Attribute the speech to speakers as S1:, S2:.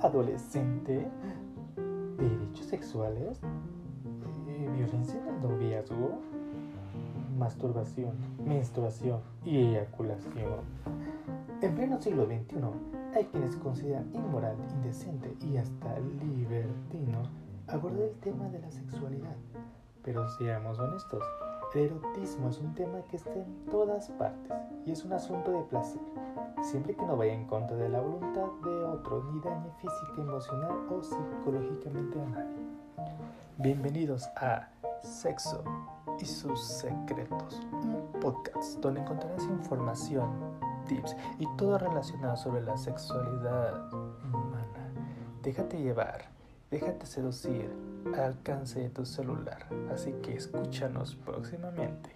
S1: adolescente, derechos sexuales, eh, violencia en el noviazgo, masturbación, menstruación y eyaculación. En pleno siglo XXI, hay quienes consideran inmoral, indecente y hasta libertino abordar el tema de la sexualidad. Pero seamos honestos, el erotismo es un tema que está en todas partes y es un asunto de placer, siempre que no vaya en contra de la voluntad de ni dañe física, emocional o psicológicamente a nadie. Bienvenidos a Sexo y sus secretos, un podcast donde encontrarás información, tips y todo relacionado sobre la sexualidad humana. Déjate llevar Déjate seducir al alcance de tu celular, así que escúchanos próximamente.